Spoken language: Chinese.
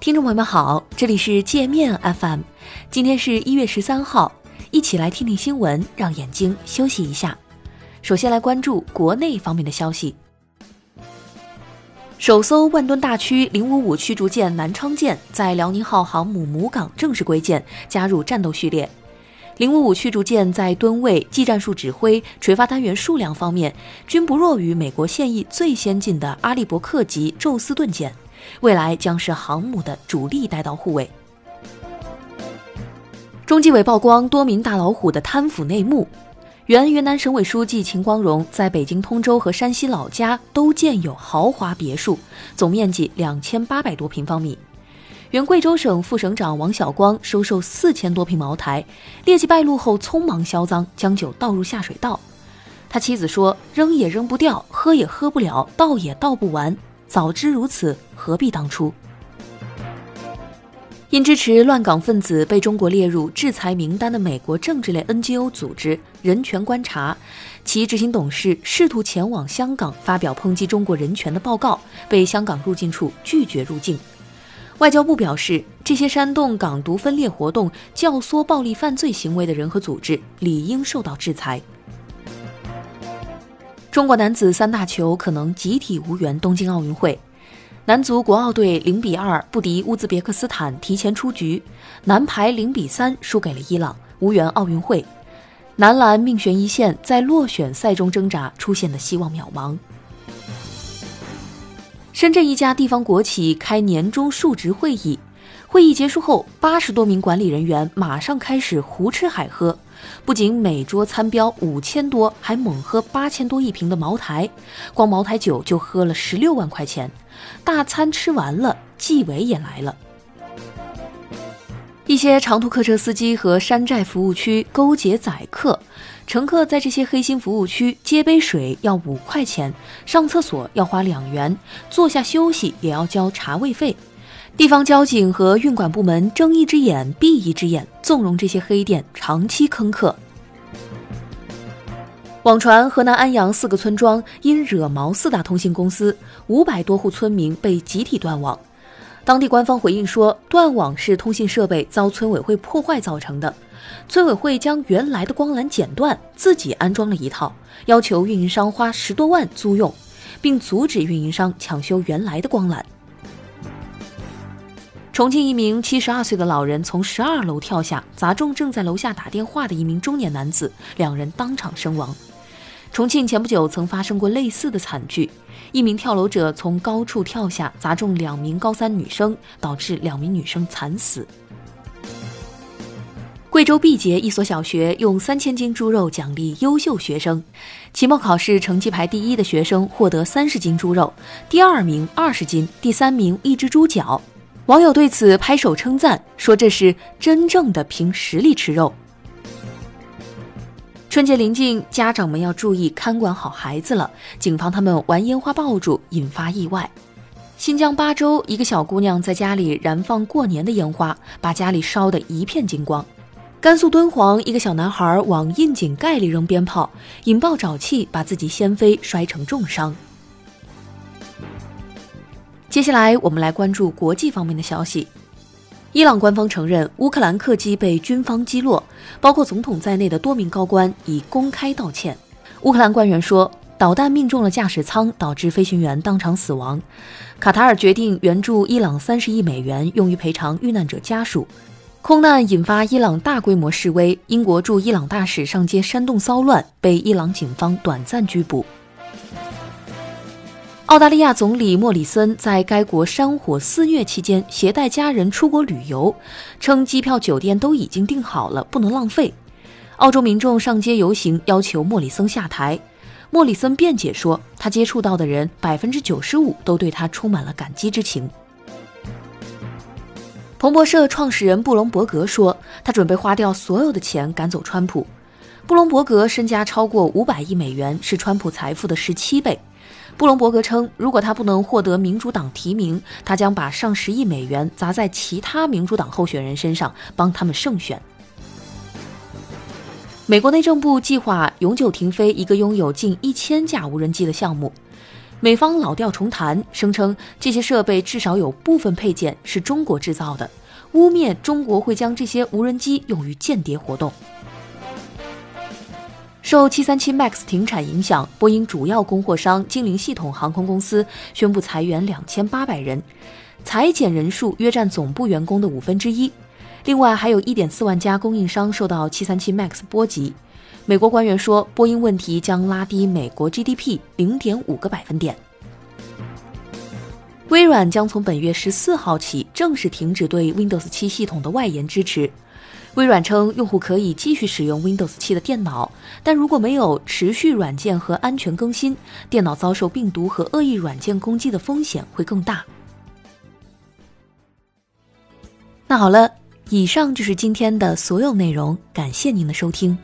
听众朋友们好，这里是界面 FM，今天是一月十三号，一起来听听新闻，让眼睛休息一下。首先来关注国内方面的消息。首艘万吨大驱零五五驱逐舰南昌舰在辽宁号航母母港正式归舰，加入战斗序列。零五五驱逐舰在吨位、技战术指挥、垂发单元数量方面，均不弱于美国现役最先进的阿利伯克级宙斯盾舰。未来将是航母的主力带刀护卫。中纪委曝光多名大老虎的贪腐内幕，原云南省委书记秦光荣在北京通州和山西老家都建有豪华别墅，总面积两千八百多平方米。原贵州省副省长王晓光收受四千多瓶茅台，劣迹败露后匆忙销赃，将酒倒入下水道。他妻子说：“扔也扔不掉，喝也喝不了，倒也倒不完。”早知如此，何必当初？因支持乱港分子被中国列入制裁名单的美国政治类 NGO 组织人权观察，其执行董事试图前往香港发表抨击中国人权的报告，被香港入境处拒绝入境。外交部表示，这些煽动港独分裂活动、教唆暴力犯罪行为的人和组织，理应受到制裁。中国男子三大球可能集体无缘东京奥运会。男足国奥队零比二不敌乌兹别克斯坦，提前出局；男排零比三输给了伊朗，无缘奥运会。男篮命悬一线，在落选赛中挣扎，出现的希望渺茫。深圳一家地方国企开年终述职会议，会议结束后，八十多名管理人员马上开始胡吃海喝。不仅每桌餐标五千多，还猛喝八千多一瓶的茅台，光茅台酒就喝了十六万块钱。大餐吃完了，纪委也来了。一些长途客车司机和山寨服务区勾结宰客，乘客在这些黑心服务区接杯水要五块钱，上厕所要花两元，坐下休息也要交茶位费。地方交警和运管部门睁一只眼闭一只眼，纵容这些黑店长期坑客。网传河南安阳四个村庄因惹毛四大通信公司，五百多户村民被集体断网。当地官方回应说，断网是通信设备遭村委会破坏造成的。村委会将原来的光缆剪断，自己安装了一套，要求运营商花十多万租用，并阻止运营商抢修原来的光缆。重庆一名七十二岁的老人从十二楼跳下，砸中正在楼下打电话的一名中年男子，两人当场身亡。重庆前不久曾发生过类似的惨剧，一名跳楼者从高处跳下，砸中两名高三女生，导致两名女生惨死。贵州毕节一所小学用三千斤猪肉奖励优秀学生，期末考试成绩排第一的学生获得三十斤猪肉，第二名二十斤，第三名一只猪脚。网友对此拍手称赞，说这是真正的凭实力吃肉。春节临近，家长们要注意看管好孩子了，谨防他们玩烟花爆竹引发意外。新疆巴州一个小姑娘在家里燃放过年的烟花，把家里烧得一片金光。甘肃敦煌一个小男孩往窨井盖里扔鞭炮，引爆沼气，把自己掀飞，摔成重伤。接下来，我们来关注国际方面的消息。伊朗官方承认乌克兰客机被军方击落，包括总统在内的多名高官已公开道歉。乌克兰官员说，导弹命中了驾驶舱，导致飞行员当场死亡。卡塔尔决定援助伊朗三十亿美元，用于赔偿遇难者家属。空难引发伊朗大规模示威，英国驻伊朗大使上街煽动骚乱，被伊朗警方短暂拘捕。澳大利亚总理莫里森在该国山火肆虐期间携带家人出国旅游，称机票、酒店都已经订好了，不能浪费。澳洲民众上街游行，要求莫里森下台。莫里森辩解说，他接触到的人百分之九十五都对他充满了感激之情。彭博社创始人布隆伯格说，他准备花掉所有的钱赶走川普。布隆伯格身家超过五百亿美元，是川普财富的十七倍。布隆伯格称，如果他不能获得民主党提名，他将把上十亿美元砸在其他民主党候选人身上，帮他们胜选。美国内政部计划永久停飞一个拥有近一千架无人机的项目。美方老调重弹，声称这些设备至少有部分配件是中国制造的，污蔑中国会将这些无人机用于间谍活动。受737 MAX 停产影响，波音主要供货商精灵系统航空公司宣布裁员2800人，裁减人数约占总部员工的五分之一。另外，还有一点四万家供应商受到737 MAX 波及。美国官员说，波音问题将拉低美国 GDP 零点五个百分点。微软将从本月十四号起正式停止对 Windows 七系统的外延支持。微软称，用户可以继续使用 Windows 七的电脑，但如果没有持续软件和安全更新，电脑遭受病毒和恶意软件攻击的风险会更大。那好了，以上就是今天的所有内容，感谢您的收听。